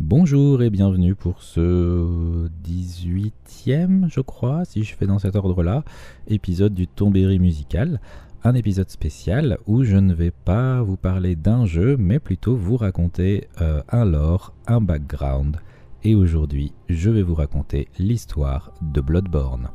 Bonjour et bienvenue pour ce 18e, je crois, si je fais dans cet ordre-là, épisode du Tombéry musical. Un épisode spécial où je ne vais pas vous parler d'un jeu, mais plutôt vous raconter euh, un lore, un background. Et aujourd'hui, je vais vous raconter l'histoire de Bloodborne.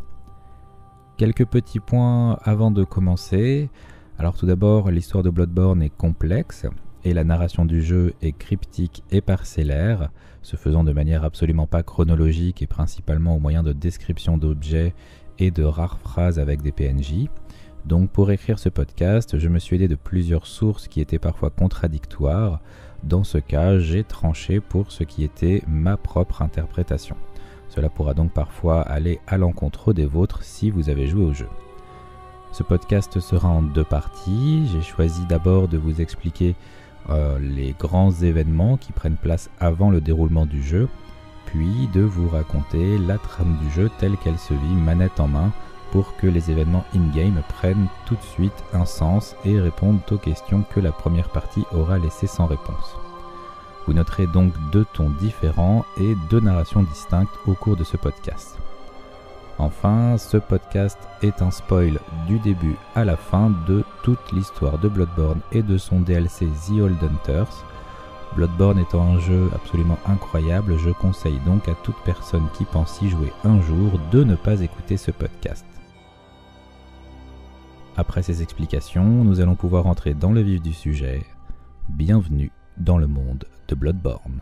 Quelques petits points avant de commencer. Alors tout d'abord, l'histoire de Bloodborne est complexe et la narration du jeu est cryptique et parcellaire, se faisant de manière absolument pas chronologique et principalement au moyen de descriptions d'objets et de rares phrases avec des PNJ. Donc pour écrire ce podcast, je me suis aidé de plusieurs sources qui étaient parfois contradictoires. Dans ce cas, j'ai tranché pour ce qui était ma propre interprétation. Cela pourra donc parfois aller à l'encontre des vôtres si vous avez joué au jeu. Ce podcast sera en deux parties. J'ai choisi d'abord de vous expliquer euh, les grands événements qui prennent place avant le déroulement du jeu, puis de vous raconter la trame du jeu telle qu'elle se vit manette en main pour que les événements in-game prennent tout de suite un sens et répondent aux questions que la première partie aura laissées sans réponse. Vous noterez donc deux tons différents et deux narrations distinctes au cours de ce podcast. Enfin, ce podcast est un spoil du début à la fin de toute l'histoire de Bloodborne et de son DLC The Old Hunters. Bloodborne étant un jeu absolument incroyable, je conseille donc à toute personne qui pense y jouer un jour de ne pas écouter ce podcast. Après ces explications, nous allons pouvoir entrer dans le vif du sujet. Bienvenue dans le monde de Bloodborne.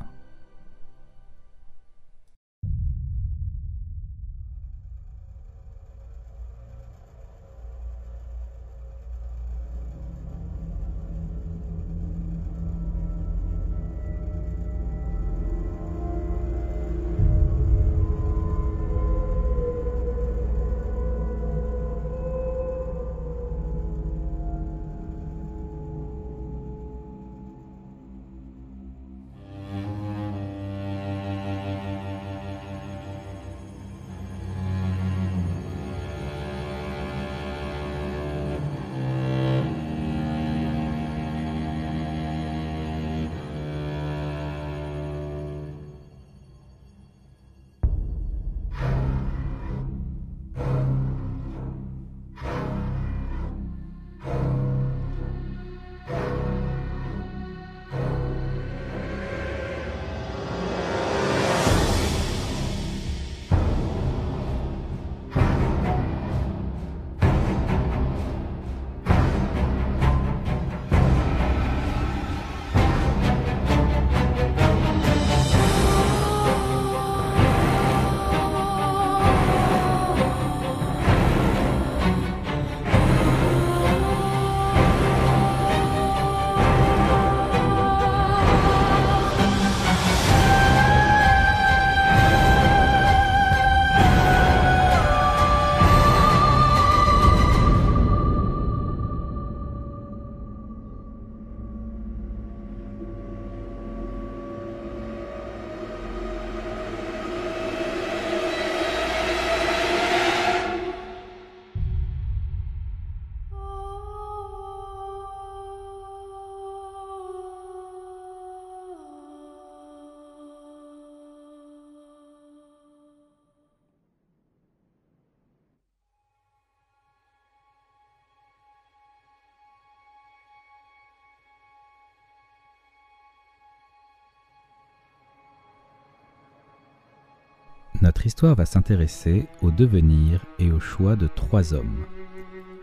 Notre histoire va s'intéresser au devenir et au choix de trois hommes,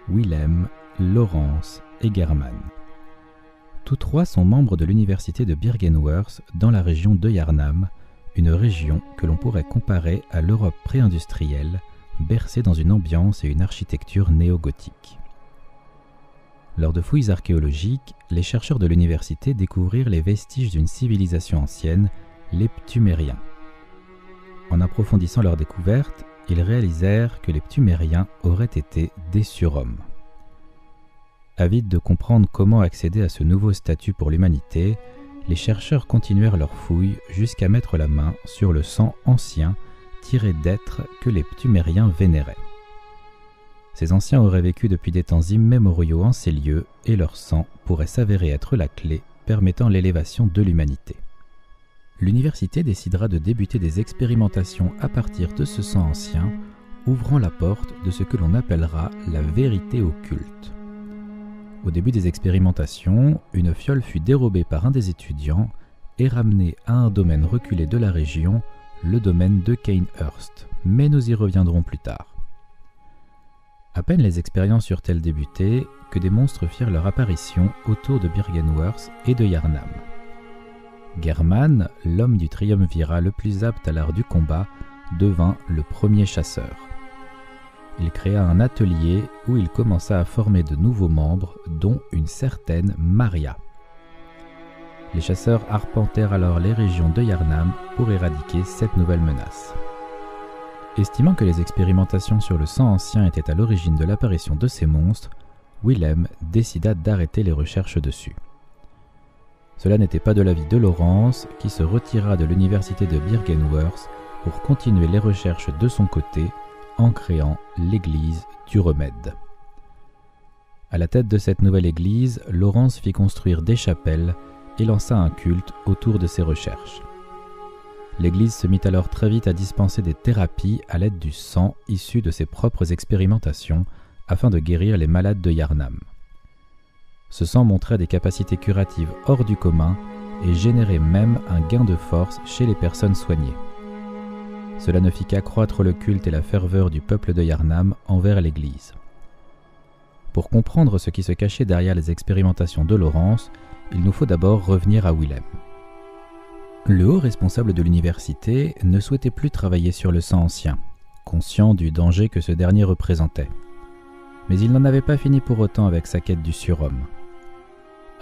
Willem, Laurence et German. Tous trois sont membres de l'université de Birkenworth dans la région de Yarnam, une région que l'on pourrait comparer à l'Europe pré-industrielle, bercée dans une ambiance et une architecture néo-gothique. Lors de fouilles archéologiques, les chercheurs de l'université découvrirent les vestiges d'une civilisation ancienne, les Ptumériens. En approfondissant leur découverte, ils réalisèrent que les Ptumériens auraient été des surhommes. Avides de comprendre comment accéder à ce nouveau statut pour l'humanité, les chercheurs continuèrent leurs fouilles jusqu'à mettre la main sur le sang ancien tiré d'êtres que les Ptumériens vénéraient. Ces anciens auraient vécu depuis des temps immémoriaux en ces lieux et leur sang pourrait s'avérer être la clé permettant l'élévation de l'humanité. L'université décidera de débuter des expérimentations à partir de ce sang ancien, ouvrant la porte de ce que l'on appellera la vérité occulte. Au début des expérimentations, une fiole fut dérobée par un des étudiants et ramenée à un domaine reculé de la région, le domaine de Kanehurst, mais nous y reviendrons plus tard. À peine les expériences eurent-elles débuté que des monstres firent leur apparition autour de Birgenworth et de Yarnam. German, l'homme du triumvirat le plus apte à l'art du combat, devint le premier chasseur. Il créa un atelier où il commença à former de nouveaux membres, dont une certaine Maria. Les chasseurs arpentèrent alors les régions de Yarnam pour éradiquer cette nouvelle menace. Estimant que les expérimentations sur le sang ancien étaient à l'origine de l'apparition de ces monstres, Willem décida d'arrêter les recherches dessus. Cela n'était pas de l'avis de Laurence, qui se retira de l'université de Birkenworth pour continuer les recherches de son côté en créant l'église du remède. À la tête de cette nouvelle église, Laurence fit construire des chapelles et lança un culte autour de ses recherches. L'Église se mit alors très vite à dispenser des thérapies à l'aide du sang issu de ses propres expérimentations afin de guérir les malades de Yarnam. Ce sang montrait des capacités curatives hors du commun et générait même un gain de force chez les personnes soignées. Cela ne fit qu'accroître le culte et la ferveur du peuple de Yarnam envers l'Église. Pour comprendre ce qui se cachait derrière les expérimentations de Laurence, il nous faut d'abord revenir à Willem. Le haut responsable de l'université ne souhaitait plus travailler sur le sang ancien, conscient du danger que ce dernier représentait. Mais il n'en avait pas fini pour autant avec sa quête du surhomme.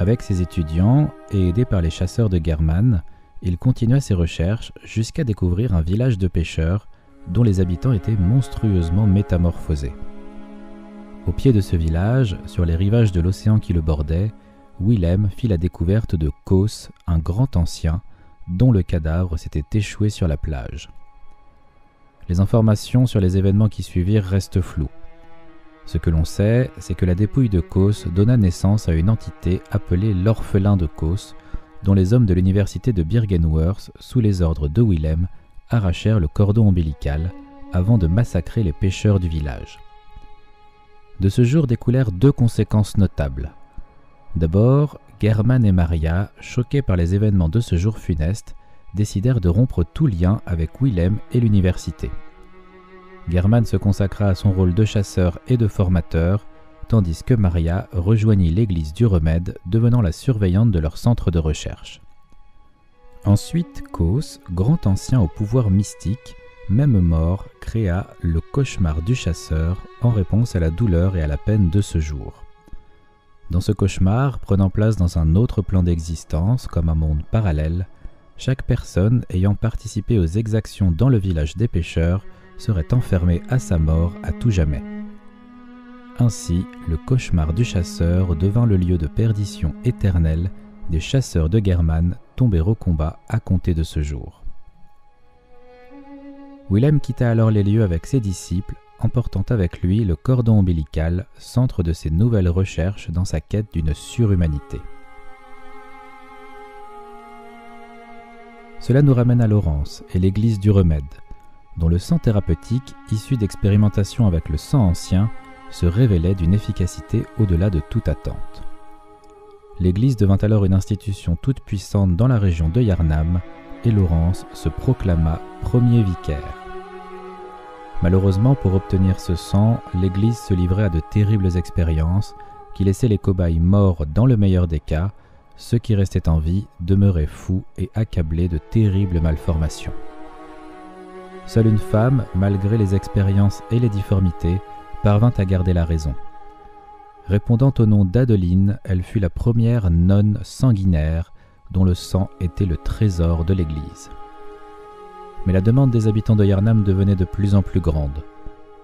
Avec ses étudiants et aidé par les chasseurs de German, il continua ses recherches jusqu'à découvrir un village de pêcheurs dont les habitants étaient monstrueusement métamorphosés. Au pied de ce village, sur les rivages de l'océan qui le bordait, Willem fit la découverte de Kos, un grand ancien, dont le cadavre s'était échoué sur la plage. Les informations sur les événements qui suivirent restent floues. Ce que l'on sait, c'est que la dépouille de Kos donna naissance à une entité appelée l'orphelin de Kos, dont les hommes de l'université de Birgenworth, sous les ordres de Willem, arrachèrent le cordon ombilical avant de massacrer les pêcheurs du village. De ce jour découlèrent deux conséquences notables. D'abord, German et Maria, choqués par les événements de ce jour funeste, décidèrent de rompre tout lien avec Willem et l'université. German se consacra à son rôle de chasseur et de formateur, tandis que Maria rejoignit l'église du remède, devenant la surveillante de leur centre de recherche. Ensuite, Kos, grand ancien au pouvoir mystique, même mort, créa le cauchemar du chasseur en réponse à la douleur et à la peine de ce jour. Dans ce cauchemar, prenant place dans un autre plan d'existence, comme un monde parallèle, chaque personne ayant participé aux exactions dans le village des pêcheurs serait enfermée à sa mort à tout jamais. Ainsi, le cauchemar du chasseur devint le lieu de perdition éternelle des chasseurs de German tombés au combat à compter de ce jour. Willem quitta alors les lieux avec ses disciples emportant avec lui le cordon ombilical, centre de ses nouvelles recherches dans sa quête d'une surhumanité. Cela nous ramène à Laurence et l'église du remède, dont le sang thérapeutique, issu d'expérimentations avec le sang ancien, se révélait d'une efficacité au-delà de toute attente. L'Église devint alors une institution toute puissante dans la région de Yarnam, et Laurence se proclama premier vicaire. Malheureusement, pour obtenir ce sang, l'Église se livrait à de terribles expériences qui laissaient les cobayes morts dans le meilleur des cas, ceux qui restaient en vie demeuraient fous et accablés de terribles malformations. Seule une femme, malgré les expériences et les difformités, parvint à garder la raison. Répondant au nom d'Adeline, elle fut la première nonne sanguinaire dont le sang était le trésor de l'Église mais la demande des habitants de Yarnam devenait de plus en plus grande.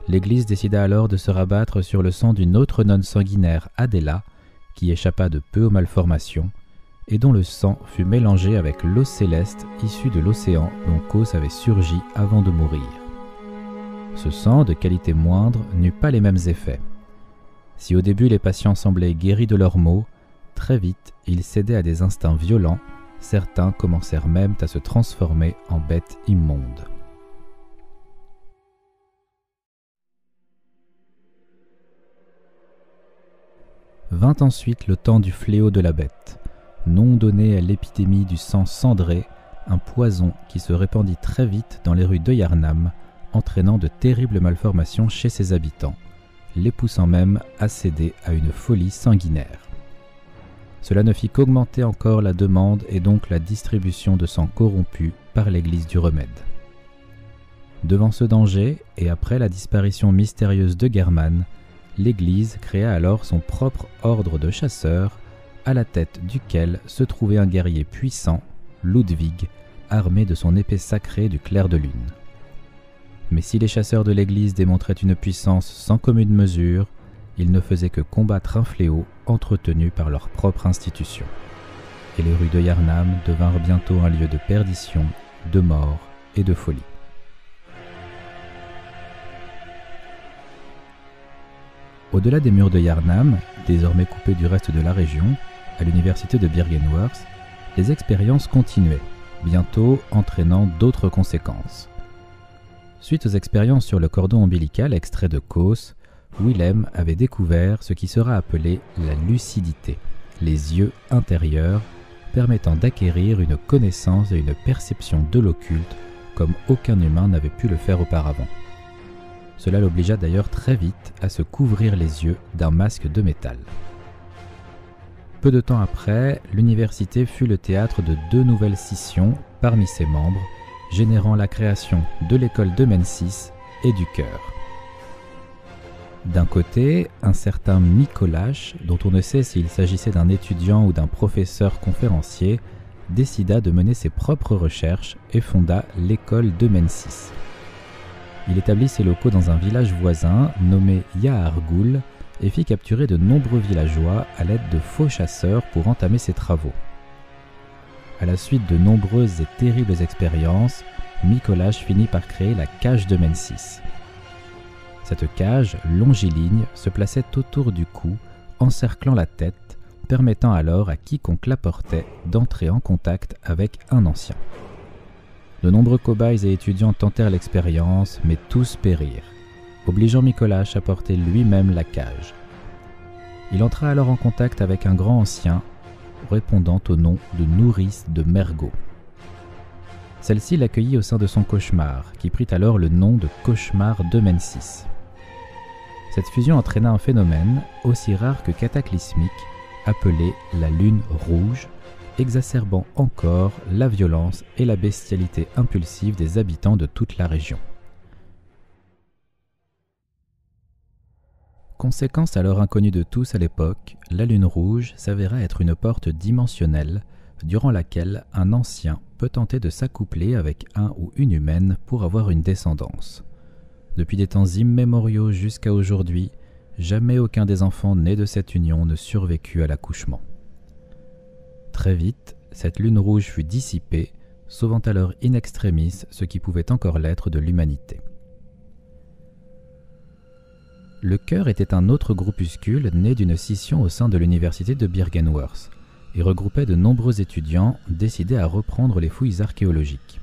L'Église décida alors de se rabattre sur le sang d'une autre nonne sanguinaire, Adela, qui échappa de peu aux malformations, et dont le sang fut mélangé avec l'eau céleste issue de l'océan dont Kos avait surgi avant de mourir. Ce sang, de qualité moindre, n'eut pas les mêmes effets. Si au début les patients semblaient guéris de leurs maux, très vite ils cédaient à des instincts violents certains commencèrent même à se transformer en bêtes immondes. Vint ensuite le temps du fléau de la bête, nom donné à l'épidémie du sang cendré, un poison qui se répandit très vite dans les rues de Yarnam, entraînant de terribles malformations chez ses habitants, les poussant même à céder à une folie sanguinaire. Cela ne fit qu'augmenter encore la demande et donc la distribution de sang corrompu par l'Église du remède. Devant ce danger, et après la disparition mystérieuse de German, l'Église créa alors son propre ordre de chasseurs, à la tête duquel se trouvait un guerrier puissant, Ludwig, armé de son épée sacrée du clair de lune. Mais si les chasseurs de l'Église démontraient une puissance sans commune mesure, ils ne faisaient que combattre un fléau entretenu par leur propre institution. Et les rues de Yarnam devinrent bientôt un lieu de perdition, de mort et de folie. Au-delà des murs de Yarnam, désormais coupés du reste de la région, à l'université de Birkenworth, les expériences continuaient, bientôt entraînant d'autres conséquences. Suite aux expériences sur le cordon ombilical extrait de Kos, Willem avait découvert ce qui sera appelé la lucidité, les yeux intérieurs permettant d'acquérir une connaissance et une perception de l'occulte comme aucun humain n'avait pu le faire auparavant. Cela l'obligea d'ailleurs très vite à se couvrir les yeux d'un masque de métal. Peu de temps après, l'université fut le théâtre de deux nouvelles scissions parmi ses membres, générant la création de l'école de Mensis et du Cœur. D'un côté, un certain Micolache, dont on ne sait s'il s'agissait d'un étudiant ou d'un professeur conférencier, décida de mener ses propres recherches et fonda l'école de Mensis. Il établit ses locaux dans un village voisin nommé Yahargoul et fit capturer de nombreux villageois à l'aide de faux chasseurs pour entamer ses travaux. À la suite de nombreuses et terribles expériences, Mikolaj finit par créer la cage de Mensis. Cette cage, longiligne, se plaçait autour du cou, encerclant la tête, permettant alors à quiconque la portait d'entrer en contact avec un ancien. De nombreux cobayes et étudiants tentèrent l'expérience, mais tous périrent, obligeant Nicolas à porter lui-même la cage. Il entra alors en contact avec un grand ancien, répondant au nom de nourrice de Mergot. Celle-ci l'accueillit au sein de son cauchemar, qui prit alors le nom de cauchemar de Mensis. Cette fusion entraîna un phénomène aussi rare que cataclysmique, appelé la lune rouge, exacerbant encore la violence et la bestialité impulsive des habitants de toute la région. Conséquence alors inconnue de tous à l'époque, la Lune Rouge s'avéra être une porte dimensionnelle durant laquelle un ancien peut tenter de s'accoupler avec un ou une humaine pour avoir une descendance. Depuis des temps immémoriaux jusqu'à aujourd'hui, jamais aucun des enfants nés de cette union ne survécut à l'accouchement. Très vite, cette lune rouge fut dissipée, sauvant alors in extremis ce qui pouvait encore l'être de l'humanité. Le Cœur était un autre groupuscule né d'une scission au sein de l'université de Birkenworth et regroupait de nombreux étudiants décidés à reprendre les fouilles archéologiques.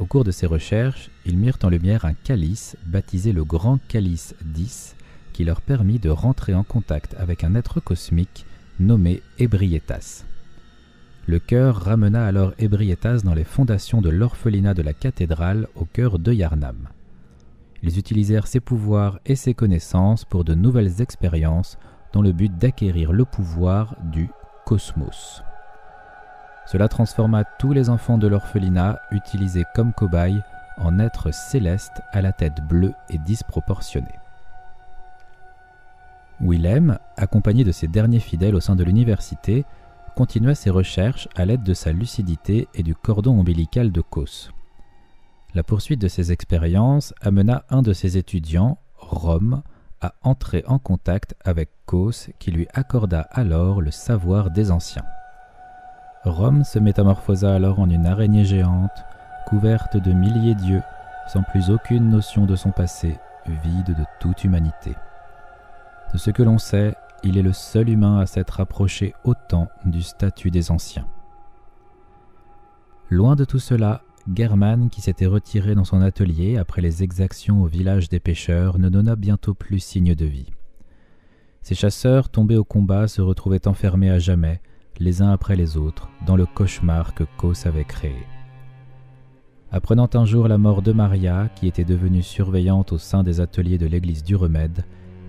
Au cours de ces recherches, ils mirent en lumière un calice baptisé le Grand Calice 10 qui leur permit de rentrer en contact avec un être cosmique nommé Ebrietas. Le chœur ramena alors Ebrietas dans les fondations de l'orphelinat de la cathédrale au cœur de Yarnam. Ils utilisèrent ses pouvoirs et ses connaissances pour de nouvelles expériences dans le but d'acquérir le pouvoir du cosmos. Cela transforma tous les enfants de l'orphelinat utilisés comme cobayes en êtres célestes à la tête bleue et disproportionnée. Willem, accompagné de ses derniers fidèles au sein de l'université, continua ses recherches à l'aide de sa lucidité et du cordon ombilical de Kos. La poursuite de ses expériences amena un de ses étudiants, Rome, à entrer en contact avec Kos qui lui accorda alors le savoir des anciens. Rome se métamorphosa alors en une araignée géante, couverte de milliers d'yeux, sans plus aucune notion de son passé, vide de toute humanité. De ce que l'on sait, il est le seul humain à s'être approché autant du statut des anciens. Loin de tout cela, German, qui s'était retiré dans son atelier après les exactions au village des pêcheurs, ne donna bientôt plus signe de vie. Ces chasseurs, tombés au combat, se retrouvaient enfermés à jamais, les uns après les autres, dans le cauchemar que Kos avait créé. Apprenant un jour la mort de Maria, qui était devenue surveillante au sein des ateliers de l'église du Remède,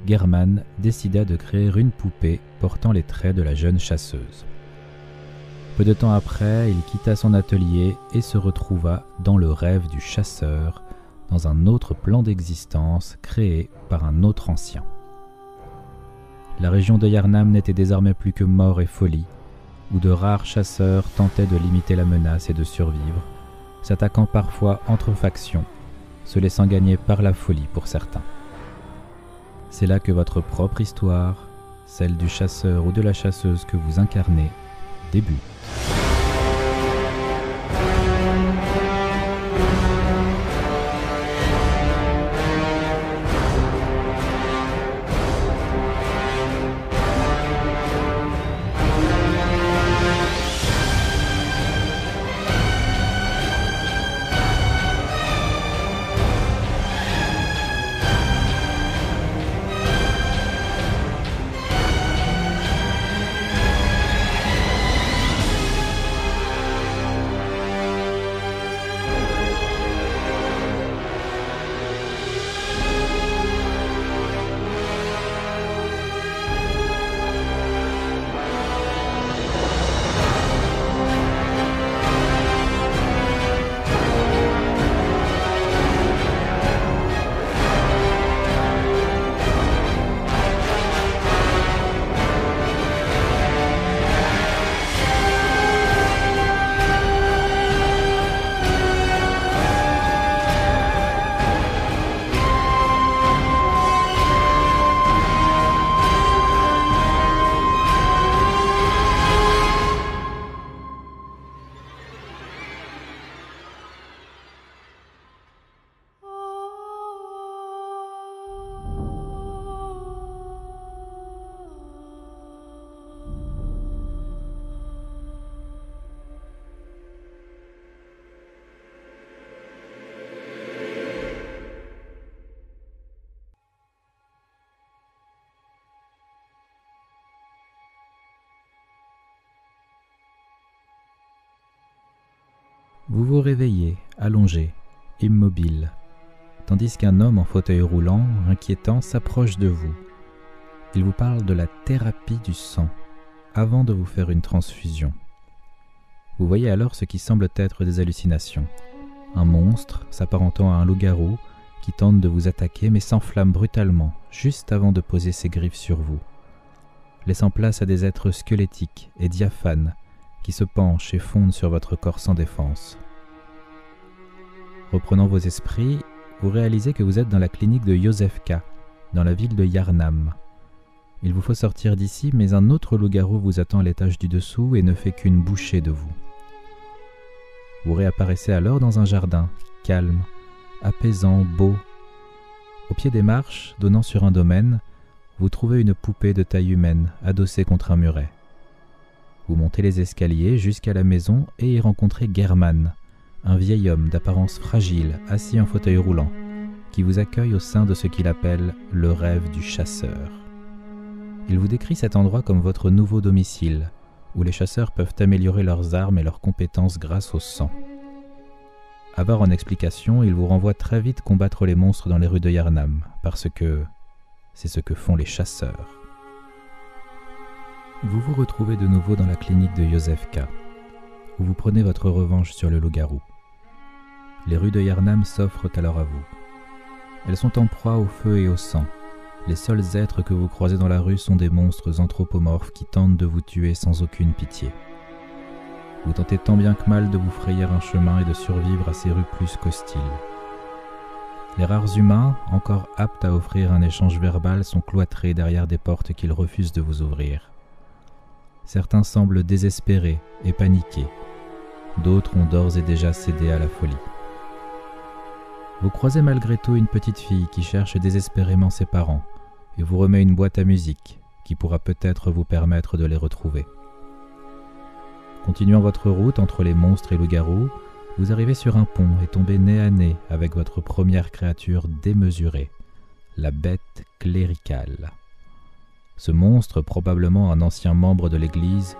German décida de créer une poupée portant les traits de la jeune chasseuse. Peu de temps après, il quitta son atelier et se retrouva dans le rêve du chasseur, dans un autre plan d'existence créé par un autre ancien. La région de Yarnam n'était désormais plus que mort et folie, où de rares chasseurs tentaient de limiter la menace et de survivre, s'attaquant parfois entre factions, se laissant gagner par la folie pour certains. C'est là que votre propre histoire, celle du chasseur ou de la chasseuse que vous incarnez, débute. Vous vous réveillez, allongé, immobile, tandis qu'un homme en fauteuil roulant, inquiétant, s'approche de vous. Il vous parle de la thérapie du sang avant de vous faire une transfusion. Vous voyez alors ce qui semble être des hallucinations. Un monstre s'apparentant à un loup-garou qui tente de vous attaquer mais s'enflamme brutalement juste avant de poser ses griffes sur vous, laissant place à des êtres squelettiques et diaphanes qui se penchent et fondent sur votre corps sans défense. Reprenant vos esprits, vous réalisez que vous êtes dans la clinique de Yosefka, dans la ville de Yarnam. Il vous faut sortir d'ici, mais un autre loup-garou vous attend à l'étage du dessous et ne fait qu'une bouchée de vous. Vous réapparaissez alors dans un jardin, calme, apaisant, beau. Au pied des marches, donnant sur un domaine, vous trouvez une poupée de taille humaine adossée contre un muret. Vous montez les escaliers jusqu'à la maison et y rencontrez German, un vieil homme d'apparence fragile assis en fauteuil roulant, qui vous accueille au sein de ce qu'il appelle le rêve du chasseur. Il vous décrit cet endroit comme votre nouveau domicile, où les chasseurs peuvent améliorer leurs armes et leurs compétences grâce au sang. Avare en explication, il vous renvoie très vite combattre les monstres dans les rues de Yarnam, parce que c'est ce que font les chasseurs. Vous vous retrouvez de nouveau dans la clinique de Yosefka, où vous prenez votre revanche sur le loup-garou. Les rues de Yarnam s'offrent alors à vous. Elles sont en proie au feu et au sang. Les seuls êtres que vous croisez dans la rue sont des monstres anthropomorphes qui tentent de vous tuer sans aucune pitié. Vous tentez tant bien que mal de vous frayer un chemin et de survivre à ces rues plus qu'hostiles. Les rares humains, encore aptes à offrir un échange verbal, sont cloîtrés derrière des portes qu'ils refusent de vous ouvrir. Certains semblent désespérés et paniqués. D'autres ont d'ores et déjà cédé à la folie. Vous croisez malgré tout une petite fille qui cherche désespérément ses parents et vous remet une boîte à musique qui pourra peut-être vous permettre de les retrouver. Continuant votre route entre les monstres et le garou, vous arrivez sur un pont et tombez nez à nez avec votre première créature démesurée, la bête cléricale. Ce monstre, probablement un ancien membre de l'Église,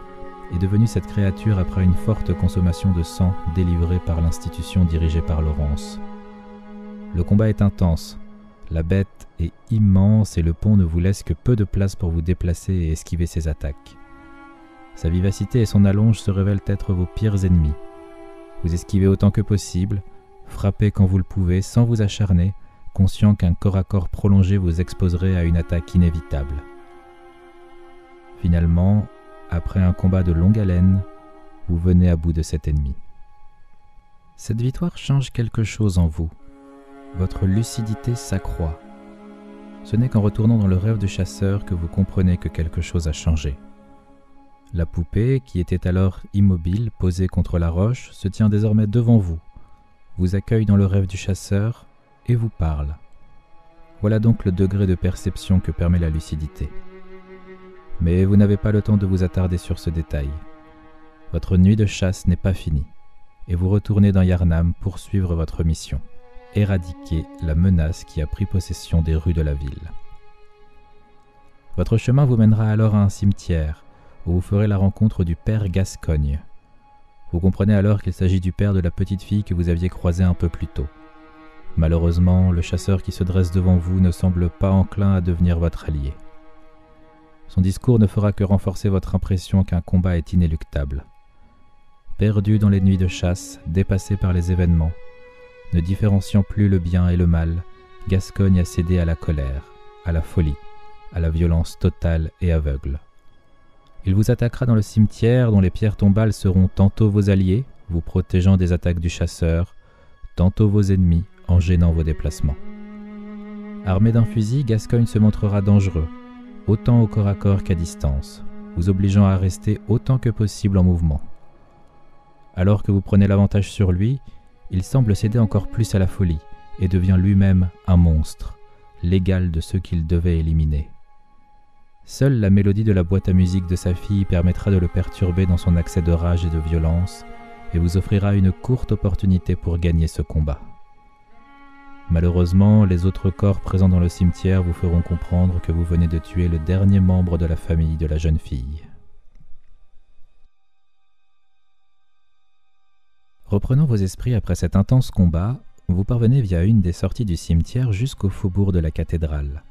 est devenu cette créature après une forte consommation de sang délivrée par l'institution dirigée par Laurence. Le combat est intense, la bête est immense et le pont ne vous laisse que peu de place pour vous déplacer et esquiver ses attaques. Sa vivacité et son allonge se révèlent être vos pires ennemis. Vous esquivez autant que possible, frappez quand vous le pouvez sans vous acharner, conscient qu'un corps à corps prolongé vous exposerait à une attaque inévitable. Finalement, après un combat de longue haleine, vous venez à bout de cet ennemi. Cette victoire change quelque chose en vous. Votre lucidité s'accroît. Ce n'est qu'en retournant dans le rêve du chasseur que vous comprenez que quelque chose a changé. La poupée, qui était alors immobile, posée contre la roche, se tient désormais devant vous, vous accueille dans le rêve du chasseur et vous parle. Voilà donc le degré de perception que permet la lucidité. Mais vous n'avez pas le temps de vous attarder sur ce détail. Votre nuit de chasse n'est pas finie, et vous retournez dans Yarnam pour suivre votre mission, éradiquer la menace qui a pris possession des rues de la ville. Votre chemin vous mènera alors à un cimetière, où vous ferez la rencontre du père Gascogne. Vous comprenez alors qu'il s'agit du père de la petite fille que vous aviez croisée un peu plus tôt. Malheureusement, le chasseur qui se dresse devant vous ne semble pas enclin à devenir votre allié. Son discours ne fera que renforcer votre impression qu'un combat est inéluctable. Perdu dans les nuits de chasse, dépassé par les événements, ne différenciant plus le bien et le mal, Gascogne a cédé à la colère, à la folie, à la violence totale et aveugle. Il vous attaquera dans le cimetière dont les pierres tombales seront tantôt vos alliés, vous protégeant des attaques du chasseur, tantôt vos ennemis en gênant vos déplacements. Armé d'un fusil, Gascogne se montrera dangereux, autant au corps à corps qu'à distance, vous obligeant à rester autant que possible en mouvement. Alors que vous prenez l'avantage sur lui, il semble céder encore plus à la folie et devient lui-même un monstre, l'égal de ceux qu'il devait éliminer. Seule la mélodie de la boîte à musique de sa fille permettra de le perturber dans son accès de rage et de violence, et vous offrira une courte opportunité pour gagner ce combat. Malheureusement, les autres corps présents dans le cimetière vous feront comprendre que vous venez de tuer le dernier membre de la famille de la jeune fille. Reprenant vos esprits après cet intense combat, vous parvenez via une des sorties du cimetière jusqu'au faubourg de la cathédrale.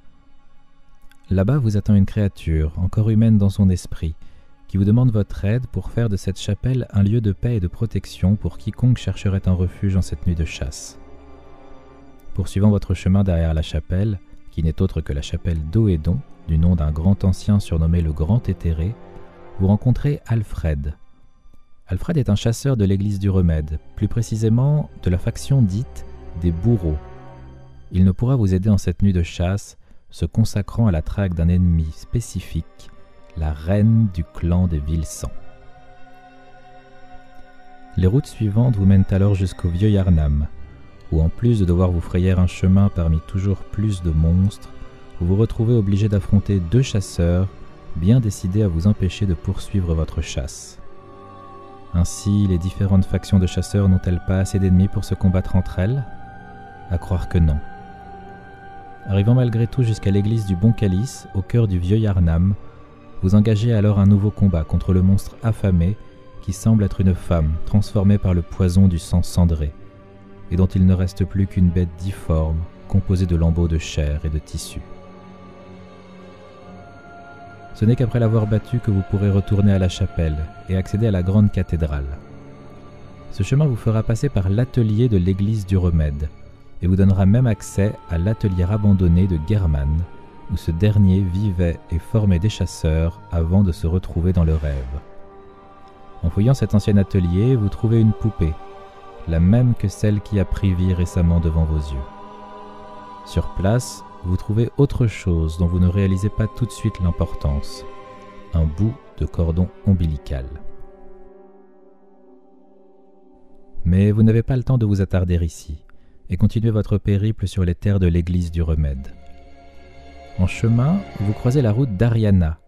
Là-bas vous attend une créature, encore humaine dans son esprit, qui vous demande votre aide pour faire de cette chapelle un lieu de paix et de protection pour quiconque chercherait un refuge en cette nuit de chasse. Poursuivant votre chemin derrière la chapelle, qui n'est autre que la chapelle d'Oédon, du nom d'un grand ancien surnommé le Grand Éthéré, vous rencontrez Alfred. Alfred est un chasseur de l'église du Remède, plus précisément de la faction dite des bourreaux. Il ne pourra vous aider en cette nuit de chasse, se consacrant à la traque d'un ennemi spécifique, la reine du clan des Vilsans. Les routes suivantes vous mènent alors jusqu'au vieux Yarnam, où en plus de devoir vous frayer un chemin parmi toujours plus de monstres, vous vous retrouvez obligé d'affronter deux chasseurs bien décidés à vous empêcher de poursuivre votre chasse. Ainsi, les différentes factions de chasseurs n'ont-elles pas assez d'ennemis pour se combattre entre elles? À croire que non. Arrivant malgré tout jusqu'à l'église du Bon Calice, au cœur du vieux Yarnam, vous engagez alors un nouveau combat contre le monstre affamé qui semble être une femme transformée par le poison du sang cendré, et dont il ne reste plus qu'une bête difforme composée de lambeaux de chair et de tissu. Ce n'est qu'après l'avoir battu que vous pourrez retourner à la chapelle et accéder à la grande cathédrale. Ce chemin vous fera passer par l'atelier de l'église du remède, et vous donnera même accès à l'atelier abandonné de German, où ce dernier vivait et formait des chasseurs avant de se retrouver dans le rêve. En fouillant cet ancien atelier, vous trouvez une poupée, la même que celle qui a pris vie récemment devant vos yeux. Sur place, vous trouvez autre chose dont vous ne réalisez pas tout de suite l'importance, un bout de cordon ombilical. Mais vous n'avez pas le temps de vous attarder ici et continuez votre périple sur les terres de l'église du Remède. En chemin, vous croisez la route d'Ariana,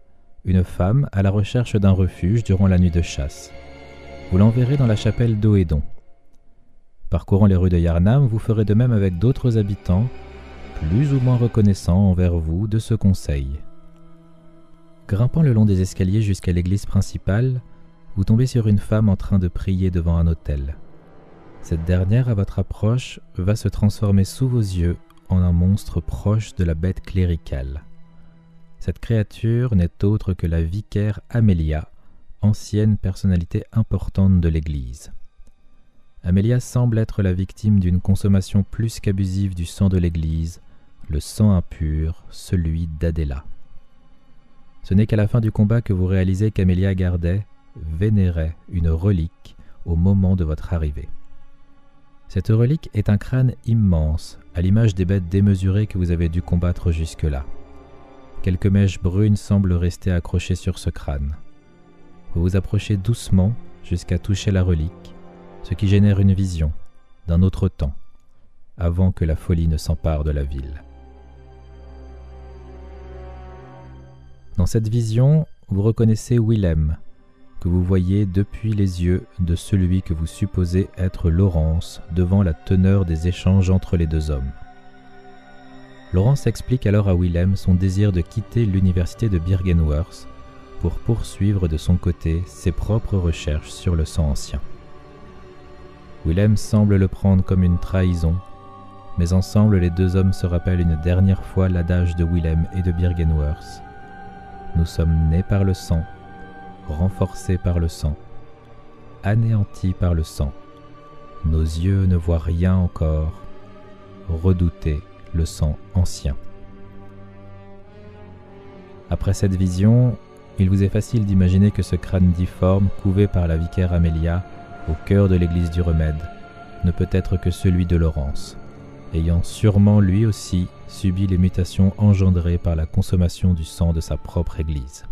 une femme à la recherche d'un refuge durant la nuit de chasse. vous l'enverrez dans la chapelle d'Oédon. Parcourant les rues de Yarnam, vous ferez de même avec d'autres habitants, plus ou moins reconnaissants envers vous de ce conseil. Grimpant le long des escaliers jusqu'à l'église principale, vous tombez sur une femme en train de prier devant un autel. Cette dernière, à votre approche, va se transformer sous vos yeux en un monstre proche de la bête cléricale. Cette créature n'est autre que la vicaire Amélia, ancienne personnalité importante de l'Église. Amélia semble être la victime d'une consommation plus qu'abusive du sang de l'Église, le sang impur, celui d'Adéla. Ce n'est qu'à la fin du combat que vous réalisez qu'Amélia gardait, vénérait une relique au moment de votre arrivée. Cette relique est un crâne immense, à l'image des bêtes démesurées que vous avez dû combattre jusque-là. Quelques mèches brunes semblent rester accrochées sur ce crâne. Vous vous approchez doucement jusqu'à toucher la relique, ce qui génère une vision d'un autre temps, avant que la folie ne s'empare de la ville. Dans cette vision, vous reconnaissez Willem, que vous voyez depuis les yeux de celui que vous supposez être Laurence devant la teneur des échanges entre les deux hommes. Laurence explique alors à Willem son désir de quitter l'université de Birgenworth pour poursuivre de son côté ses propres recherches sur le sang ancien. Willem semble le prendre comme une trahison, mais ensemble les deux hommes se rappellent une dernière fois l'adage de Willem et de Birgenworth. Nous sommes nés par le sang renforcés par le sang, anéantis par le sang. Nos yeux ne voient rien encore. Redoutez le sang ancien. Après cette vision, il vous est facile d'imaginer que ce crâne difforme, couvé par la vicaire Amélia, au cœur de l'église du Remède, ne peut être que celui de Laurence, ayant sûrement lui aussi subi les mutations engendrées par la consommation du sang de sa propre église.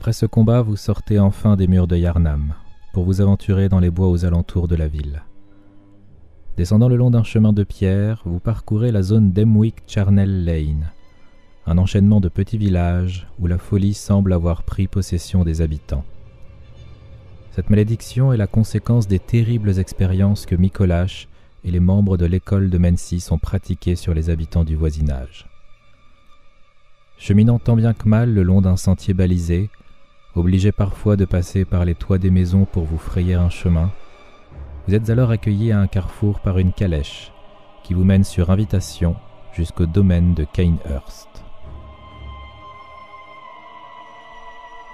Après ce combat, vous sortez enfin des murs de Yarnam pour vous aventurer dans les bois aux alentours de la ville. Descendant le long d'un chemin de pierre, vous parcourez la zone d'Emwick Charnel Lane, un enchaînement de petits villages où la folie semble avoir pris possession des habitants. Cette malédiction est la conséquence des terribles expériences que Micolash et les membres de l'école de Mency ont pratiquées sur les habitants du voisinage. Cheminant tant bien que mal le long d'un sentier balisé, obligé parfois de passer par les toits des maisons pour vous frayer un chemin, vous êtes alors accueilli à un carrefour par une calèche qui vous mène sur invitation jusqu'au domaine de Kanehurst.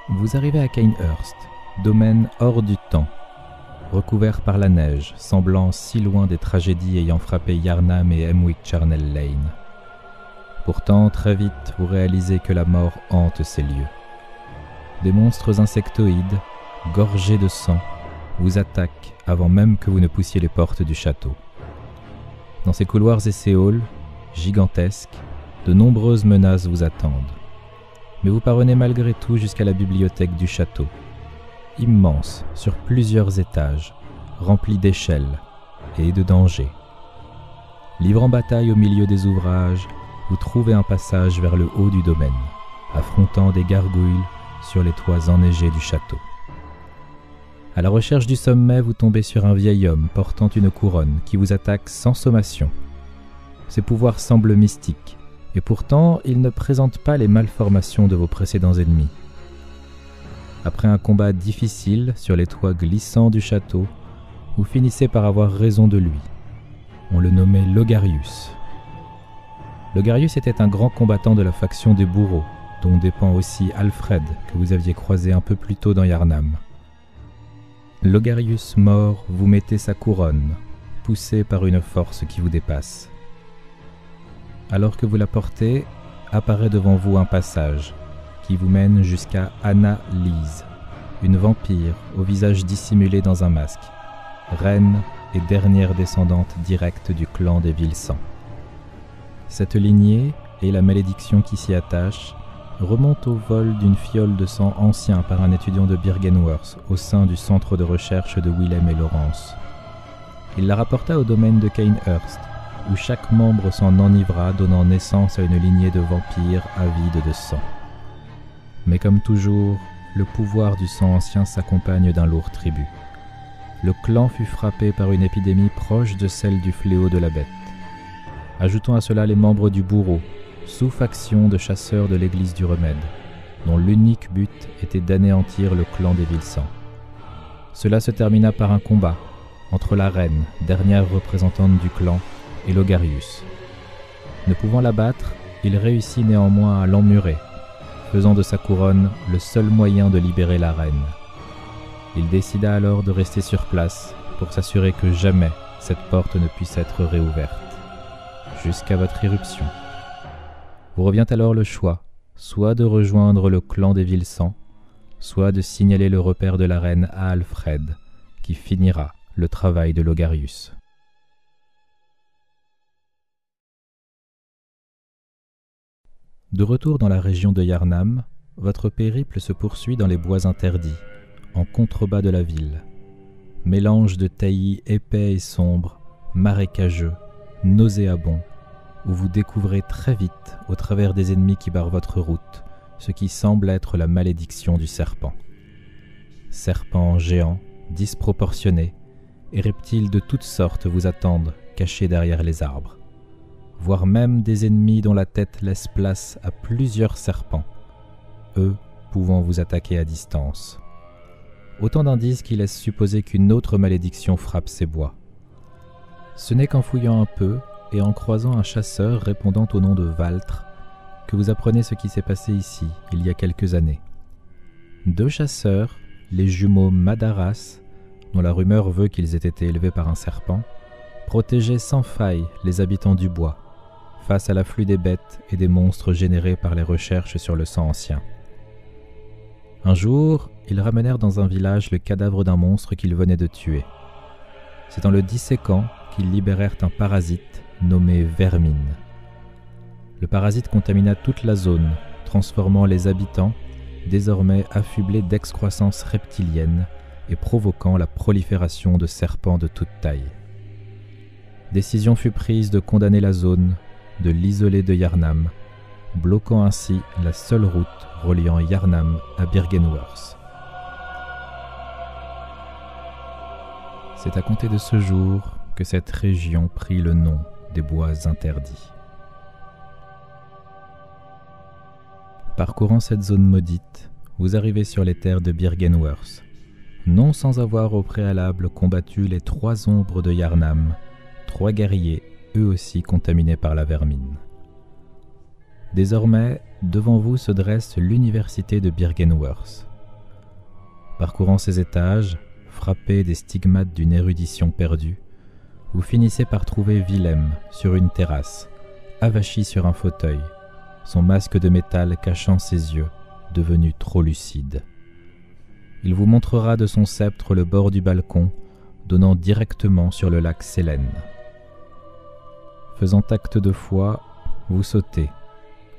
Vous arrivez à Kanehurst, domaine hors du temps, recouvert par la neige, semblant si loin des tragédies ayant frappé Yarnam et Emwick Charnel Lane. Pourtant, très vite, vous réalisez que la mort hante ces lieux. Des monstres insectoïdes, gorgés de sang, vous attaquent avant même que vous ne poussiez les portes du château. Dans ces couloirs et ces halls, gigantesques, de nombreuses menaces vous attendent. Mais vous parvenez malgré tout jusqu'à la bibliothèque du château, immense sur plusieurs étages, remplie d'échelles et de dangers. Livre en bataille au milieu des ouvrages, vous trouvez un passage vers le haut du domaine, affrontant des gargouilles sur les toits enneigés du château. À la recherche du sommet, vous tombez sur un vieil homme portant une couronne qui vous attaque sans sommation. Ses pouvoirs semblent mystiques, et pourtant il ne présente pas les malformations de vos précédents ennemis. Après un combat difficile sur les toits glissants du château, vous finissez par avoir raison de lui. On le nommait Logarius. Logarius était un grand combattant de la faction des bourreaux, dont dépend aussi Alfred, que vous aviez croisé un peu plus tôt dans Yarnam. Logarius mort, vous mettez sa couronne, poussé par une force qui vous dépasse. Alors que vous la portez, apparaît devant vous un passage qui vous mène jusqu'à Anna Lise, une vampire au visage dissimulé dans un masque, reine et dernière descendante directe du clan des Vilsans. Cette lignée et la malédiction qui s'y attache remontent au vol d'une fiole de sang ancien par un étudiant de Birgenworth au sein du centre de recherche de Willem et Laurence. Il la rapporta au domaine de Kanehurst, où chaque membre s'en enivra, donnant naissance à une lignée de vampires avides de sang. Mais comme toujours, le pouvoir du sang ancien s'accompagne d'un lourd tribut. Le clan fut frappé par une épidémie proche de celle du fléau de la bête. Ajoutons à cela les membres du bourreau, sous-faction de chasseurs de l'église du remède, dont l'unique but était d'anéantir le clan des Vilsans. Cela se termina par un combat entre la reine, dernière représentante du clan, et Logarius. Ne pouvant l'abattre, il réussit néanmoins à l'emmurer, faisant de sa couronne le seul moyen de libérer la reine. Il décida alors de rester sur place pour s'assurer que jamais cette porte ne puisse être réouverte, jusqu'à votre irruption. Vous revient alors le choix, soit de rejoindre le clan des Vilsans, soit de signaler le repère de la reine à Alfred, qui finira le travail de Logarius. De retour dans la région de Yarnam, votre périple se poursuit dans les bois interdits, en contrebas de la ville. Mélange de taillis épais et sombres, marécageux, nauséabonds, où vous découvrez très vite, au travers des ennemis qui barrent votre route, ce qui semble être la malédiction du serpent. Serpents géants, disproportionnés, et reptiles de toutes sortes vous attendent, cachés derrière les arbres voire même des ennemis dont la tête laisse place à plusieurs serpents, eux pouvant vous attaquer à distance. Autant d'indices qui laissent supposer qu'une autre malédiction frappe ces bois. Ce n'est qu'en fouillant un peu et en croisant un chasseur répondant au nom de Valtre que vous apprenez ce qui s'est passé ici il y a quelques années. Deux chasseurs, les jumeaux Madaras, dont la rumeur veut qu'ils aient été élevés par un serpent, protégeaient sans faille les habitants du bois, face à l'afflux des bêtes et des monstres générés par les recherches sur le sang ancien. Un jour, ils ramenèrent dans un village le cadavre d'un monstre qu'ils venaient de tuer. C'est en le disséquant qu'ils libérèrent un parasite nommé vermine. Le parasite contamina toute la zone, transformant les habitants, désormais affublé d'excroissance reptilienne et provoquant la prolifération de serpents de toute taille. Décision fut prise de condamner la zone, de l'isoler de Yarnam, bloquant ainsi la seule route reliant Yarnam à Birgenworth. C'est à compter de ce jour que cette région prit le nom bois interdits. Parcourant cette zone maudite, vous arrivez sur les terres de Birgenworth, non sans avoir au préalable combattu les trois ombres de Yarnam, trois guerriers eux aussi contaminés par la vermine. Désormais, devant vous se dresse l'université de Birgenworth. Parcourant ses étages, frappé des stigmates d'une érudition perdue, vous finissez par trouver Willem sur une terrasse, avachi sur un fauteuil, son masque de métal cachant ses yeux, devenus trop lucides. Il vous montrera de son sceptre le bord du balcon, donnant directement sur le lac Sélène. Faisant acte de foi, vous sautez,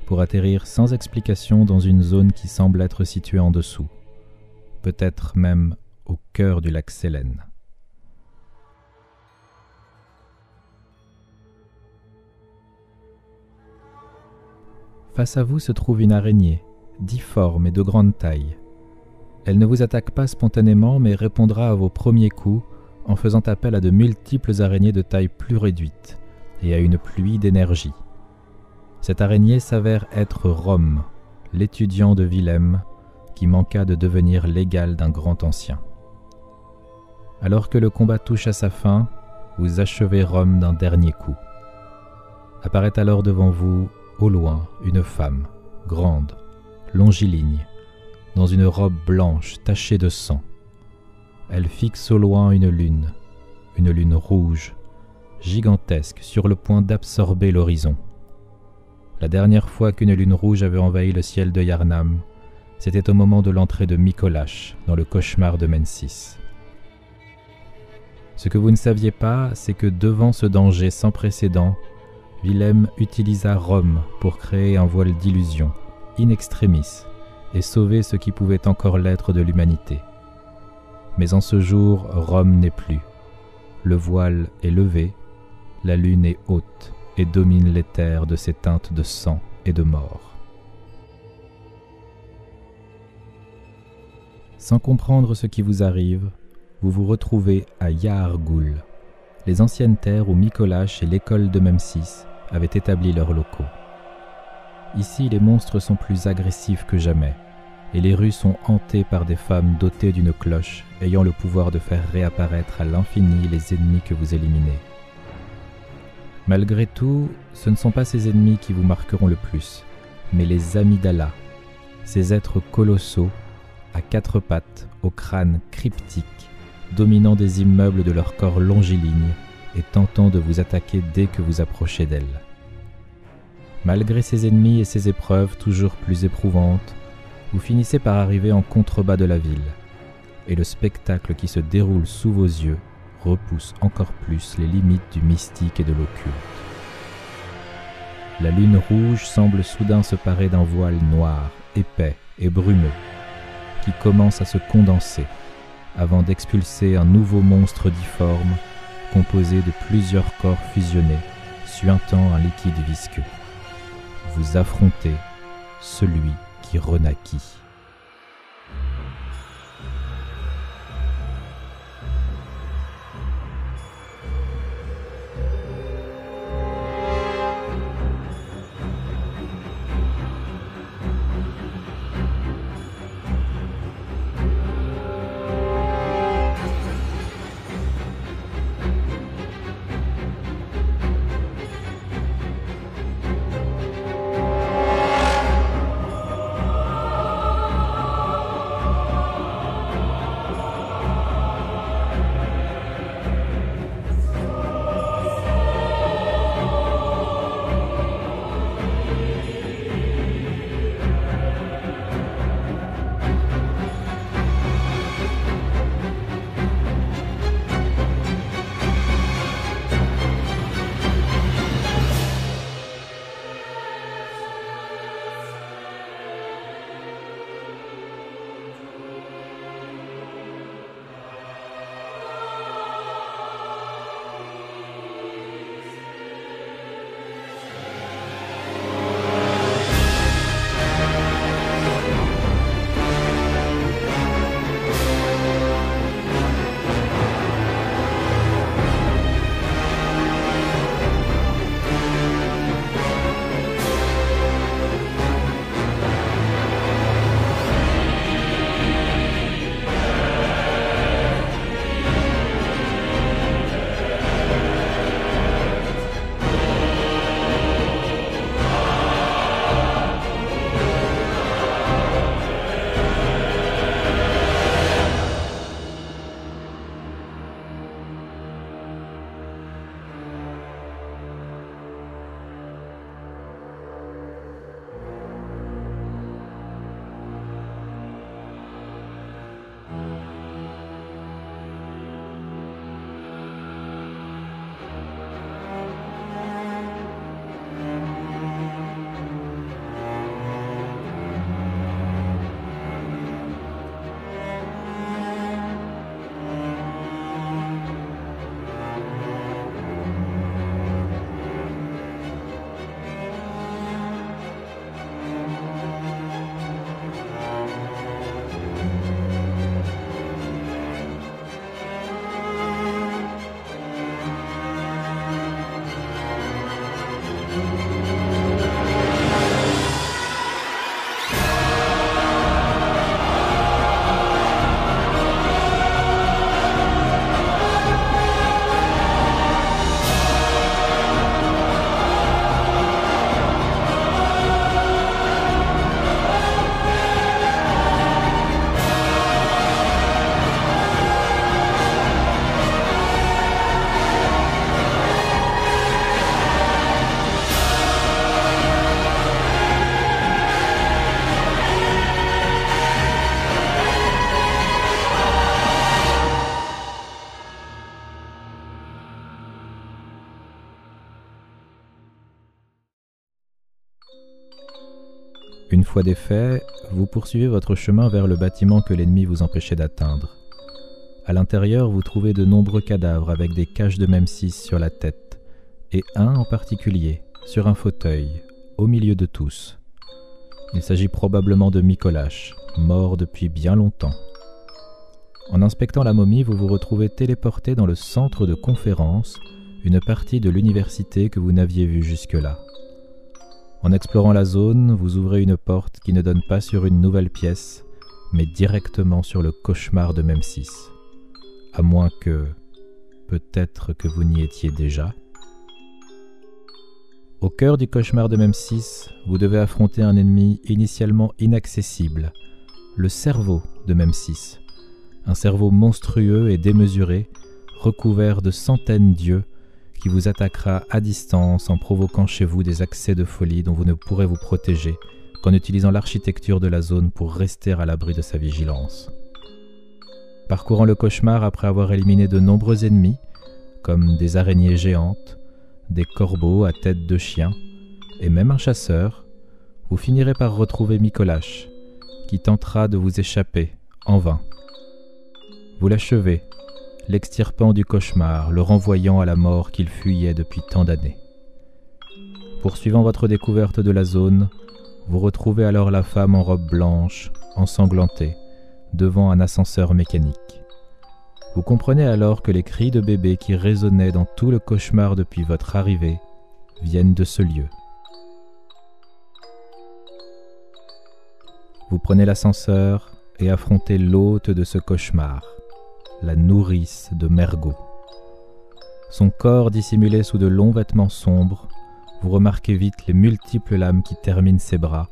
pour atterrir sans explication dans une zone qui semble être située en dessous, peut-être même au cœur du lac Sélène. Face à vous se trouve une araignée, difforme et de grande taille. Elle ne vous attaque pas spontanément mais répondra à vos premiers coups en faisant appel à de multiples araignées de taille plus réduite et à une pluie d'énergie. Cette araignée s'avère être Rome, l'étudiant de Willem, qui manqua de devenir l'égal d'un grand ancien. Alors que le combat touche à sa fin, vous achevez Rome d'un dernier coup. Apparaît alors devant vous au loin une femme, grande, longiligne, dans une robe blanche tachée de sang. Elle fixe au loin une lune, une lune rouge, gigantesque, sur le point d'absorber l'horizon. La dernière fois qu'une lune rouge avait envahi le ciel de Yarnam, c'était au moment de l'entrée de Mikolash dans le cauchemar de Mensis. Ce que vous ne saviez pas, c'est que devant ce danger sans précédent, Willem utilisa Rome pour créer un voile d'illusion, in extremis, et sauver ce qui pouvait encore l'être de l'humanité. Mais en ce jour, Rome n'est plus. Le voile est levé, la lune est haute et domine les terres de ses teintes de sang et de mort. Sans comprendre ce qui vous arrive, vous vous retrouvez à Yahargul, les anciennes terres où Mikolash et l'école de Memsis avaient établi leurs locaux. Ici, les monstres sont plus agressifs que jamais, et les rues sont hantées par des femmes dotées d'une cloche ayant le pouvoir de faire réapparaître à l'infini les ennemis que vous éliminez. Malgré tout, ce ne sont pas ces ennemis qui vous marqueront le plus, mais les amis d'Allah, ces êtres colossaux, à quatre pattes, au crâne cryptique, dominant des immeubles de leur corps longiligne et tentant de vous attaquer dès que vous approchez d'elle. Malgré ses ennemis et ses épreuves toujours plus éprouvantes, vous finissez par arriver en contrebas de la ville, et le spectacle qui se déroule sous vos yeux repousse encore plus les limites du mystique et de l'occulte. La lune rouge semble soudain se parer d'un voile noir, épais et brumeux, qui commence à se condenser avant d'expulser un nouveau monstre difforme composé de plusieurs corps fusionnés, suintant un liquide visqueux. Vous affrontez celui qui renaquit. Fois défait, vous poursuivez votre chemin vers le bâtiment que l'ennemi vous empêchait d'atteindre. À l'intérieur, vous trouvez de nombreux cadavres avec des caches de Memsis sur la tête, et un en particulier, sur un fauteuil, au milieu de tous. Il s'agit probablement de Micolache, mort depuis bien longtemps. En inspectant la momie, vous vous retrouvez téléporté dans le centre de conférence, une partie de l'université que vous n'aviez vue jusque-là. En explorant la zone, vous ouvrez une porte qui ne donne pas sur une nouvelle pièce, mais directement sur le cauchemar de Memsis. À moins que... peut-être que vous n'y étiez déjà. Au cœur du cauchemar de Memsis, vous devez affronter un ennemi initialement inaccessible, le cerveau de Memsis. Un cerveau monstrueux et démesuré, recouvert de centaines d'yeux, qui vous attaquera à distance en provoquant chez vous des accès de folie dont vous ne pourrez vous protéger qu'en utilisant l'architecture de la zone pour rester à l'abri de sa vigilance. Parcourant le cauchemar après avoir éliminé de nombreux ennemis, comme des araignées géantes, des corbeaux à tête de chien, et même un chasseur, vous finirez par retrouver Micolache, qui tentera de vous échapper, en vain. Vous l'achevez l'extirpant du cauchemar, le renvoyant à la mort qu'il fuyait depuis tant d'années. Poursuivant votre découverte de la zone, vous retrouvez alors la femme en robe blanche, ensanglantée, devant un ascenseur mécanique. Vous comprenez alors que les cris de bébé qui résonnaient dans tout le cauchemar depuis votre arrivée viennent de ce lieu. Vous prenez l'ascenseur et affrontez l'hôte de ce cauchemar, la nourrice de Mergot. Son corps dissimulé sous de longs vêtements sombres, vous remarquez vite les multiples lames qui terminent ses bras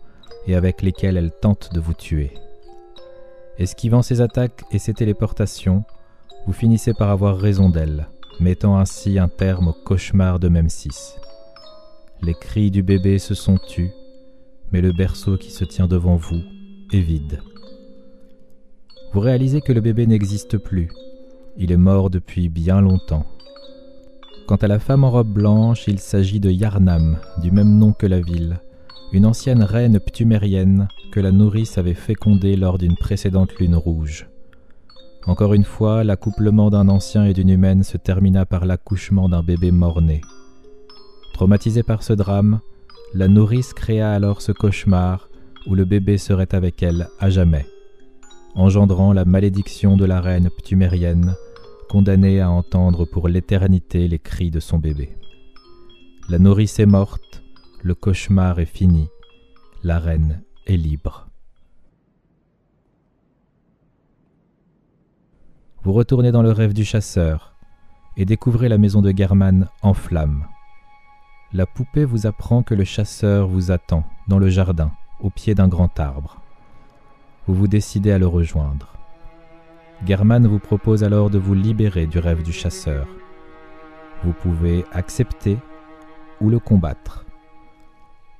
et avec lesquelles elle tente de vous tuer. Esquivant ses attaques et ses téléportations, vous finissez par avoir raison d'elle, mettant ainsi un terme au cauchemar de Memsis. Les cris du bébé se sont tus, mais le berceau qui se tient devant vous est vide vous réalisez que le bébé n'existe plus. Il est mort depuis bien longtemps. Quant à la femme en robe blanche, il s'agit de Yarnam, du même nom que la ville, une ancienne reine ptumérienne que la nourrice avait fécondée lors d'une précédente lune rouge. Encore une fois, l'accouplement d'un ancien et d'une humaine se termina par l'accouchement d'un bébé mort-né. Traumatisée par ce drame, la nourrice créa alors ce cauchemar où le bébé serait avec elle à jamais engendrant la malédiction de la reine ptumérienne, condamnée à entendre pour l'éternité les cris de son bébé. La nourrice est morte, le cauchemar est fini, la reine est libre. Vous retournez dans le rêve du chasseur et découvrez la maison de German en flammes. La poupée vous apprend que le chasseur vous attend dans le jardin, au pied d'un grand arbre vous vous décidez à le rejoindre. German vous propose alors de vous libérer du rêve du chasseur. Vous pouvez accepter ou le combattre.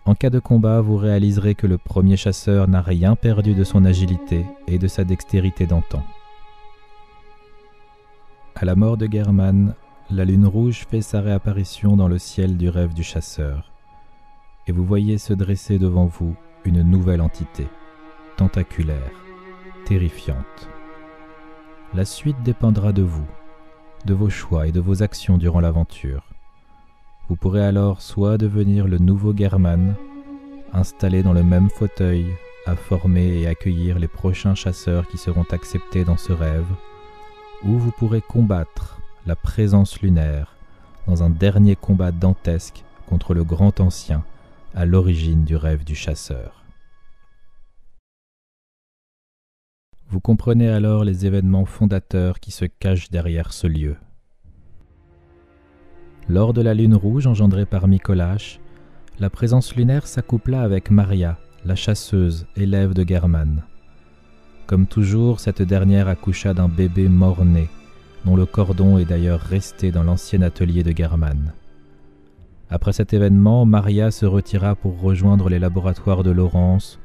En cas de combat, vous réaliserez que le premier chasseur n'a rien perdu de son agilité et de sa dextérité d'antan. À la mort de German, la lune rouge fait sa réapparition dans le ciel du rêve du chasseur, et vous voyez se dresser devant vous une nouvelle entité tentaculaire, terrifiante. La suite dépendra de vous, de vos choix et de vos actions durant l'aventure. Vous pourrez alors soit devenir le nouveau German, installé dans le même fauteuil, à former et accueillir les prochains chasseurs qui seront acceptés dans ce rêve, ou vous pourrez combattre la présence lunaire dans un dernier combat dantesque contre le grand ancien, à l'origine du rêve du chasseur. Vous comprenez alors les événements fondateurs qui se cachent derrière ce lieu. Lors de la lune rouge engendrée par Micolache, la présence lunaire s'accoupla avec Maria, la chasseuse, élève de German. Comme toujours, cette dernière accoucha d'un bébé mort-né, dont le cordon est d'ailleurs resté dans l'ancien atelier de German. Après cet événement, Maria se retira pour rejoindre les laboratoires de Laurence,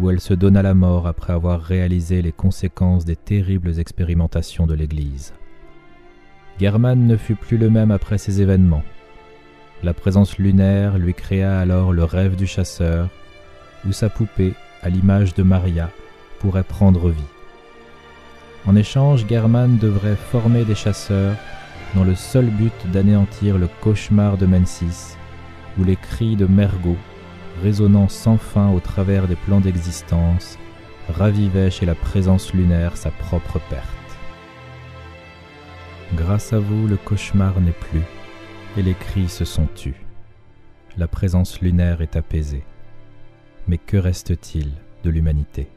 où elle se donna la mort après avoir réalisé les conséquences des terribles expérimentations de l'Église. German ne fut plus le même après ces événements. La présence lunaire lui créa alors le rêve du chasseur, où sa poupée, à l'image de Maria, pourrait prendre vie. En échange, German devrait former des chasseurs dans le seul but d'anéantir le cauchemar de Mensis, où les cris de Mergot, résonnant sans fin au travers des plans d'existence, ravivaient chez la présence lunaire sa propre perte. Grâce à vous, le cauchemar n'est plus, et les cris se sont tus. La présence lunaire est apaisée. Mais que reste-t-il de l'humanité?